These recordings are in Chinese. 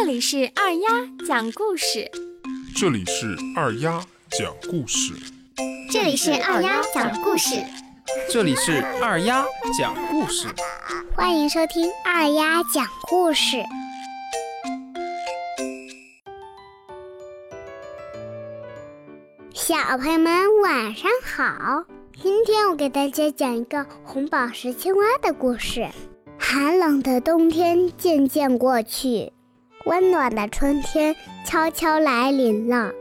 这里是二丫讲故事，这里是二丫讲故事，这里是二丫讲故事，这里是二丫讲故事，欢迎收听二丫讲故事。小朋友们晚上好，今天我给大家讲一个红宝石青蛙的故事。寒冷的冬天渐渐过去，温暖的春天悄悄来临了。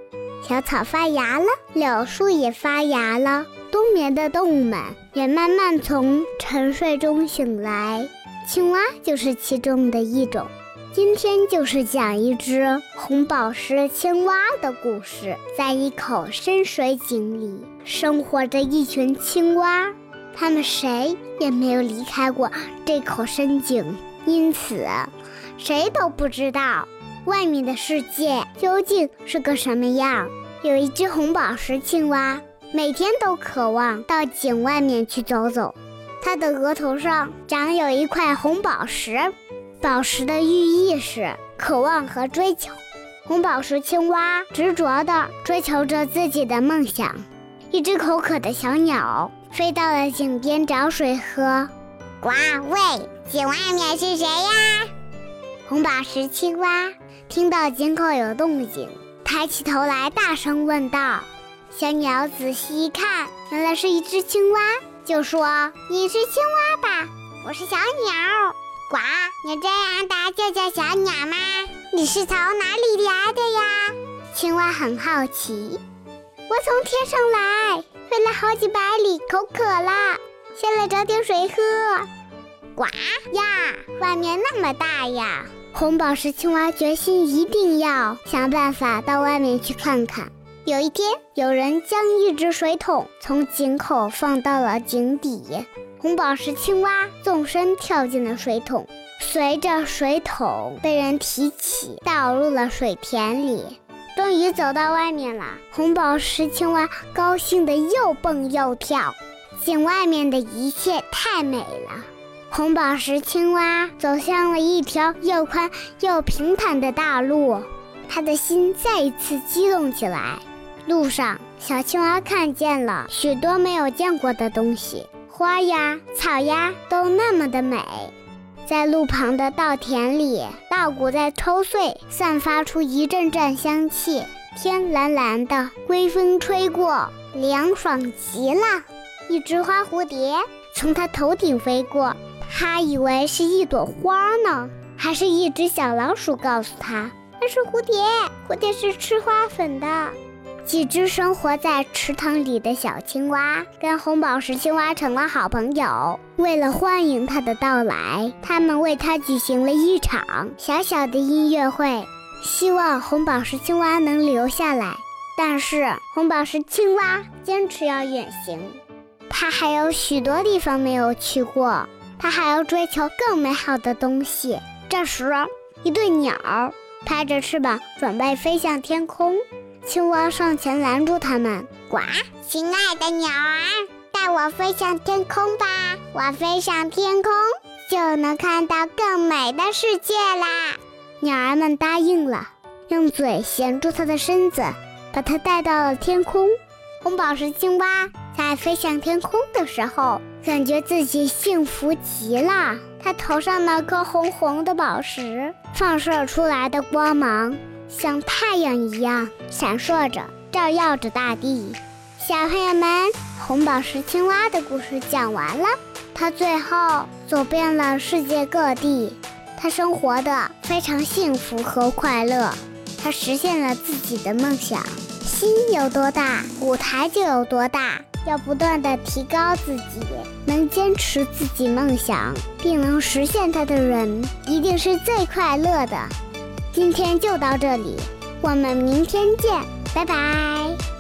小草发芽了，柳树也发芽了，冬眠的动物们也慢慢从沉睡中醒来。青蛙就是其中的一种。今天就是讲一只红宝石青蛙的故事。在一口深水井里，生活着一群青蛙。它们谁也没有离开过这口深井，因此谁都不知道外面的世界究竟是个什么样。有一只红宝石青蛙，每天都渴望到井外面去走走。它的额头上长有一块红宝石，宝石的寓意是渴望和追求。红宝石青蛙执着地追求着自己的梦想。一只口渴的小鸟。飞到了井边找水喝，呱！喂，井外面是谁呀？红宝石青蛙听到井口有动静，抬起头来大声问道。小鸟仔细一看，原来是一只青蛙，就说：“你是青蛙吧？我是小鸟。呱！你这样大就叫小鸟吗？你是从哪里来的呀？”青蛙很好奇，我从天上来。飞了好几百里，口渴了，先来找点水喝。呱呀，外面那么大呀！红宝石青蛙决心一定要想办法到外面去看看。有一天，有人将一只水桶从井口放到了井底，红宝石青蛙纵身跳进了水桶，随着水桶被人提起，倒入了水田里。终于走到外面了，红宝石青蛙高兴的又蹦又跳。井外面的一切太美了。红宝石青蛙走向了一条又宽又平坦的大路，他的心再一次激动起来。路上，小青蛙看见了许多没有见过的东西，花呀、草呀，都那么的美。在路旁的稻田里，稻谷在抽穗，散发出一阵阵香气。天蓝蓝的，微风吹过，凉爽极了。一只花蝴蝶从它头顶飞过，它以为是一朵花呢，还是一只小老鼠告诉它那是蝴蝶，蝴蝶是吃花粉的。几只生活在池塘里的小青蛙跟红宝石青蛙成了好朋友。为了欢迎它的到来，他们为它举行了一场小小的音乐会，希望红宝石青蛙能留下来。但是红宝石青蛙坚持要远行，它还有许多地方没有去过，它还要追求更美好的东西。这时，一对鸟拍着翅膀准备飞向天空。青蛙上前拦住他们，呱！亲爱的鸟儿，带我飞向天空吧！我飞上天空，就能看到更美的世界啦！鸟儿们答应了，用嘴衔住它的身子，把它带到了天空。红宝石青蛙在飞向天空的时候，感觉自己幸福极了。它头上那颗红红的宝石放射出来的光芒。像太阳一样闪烁着，照耀着大地。小朋友们，红宝石青蛙的故事讲完了。它最后走遍了世界各地，它生活的非常幸福和快乐。它实现了自己的梦想。心有多大，舞台就有多大。要不断的提高自己，能坚持自己梦想并能实现它的人，一定是最快乐的。今天就到这里，我们明天见，拜拜。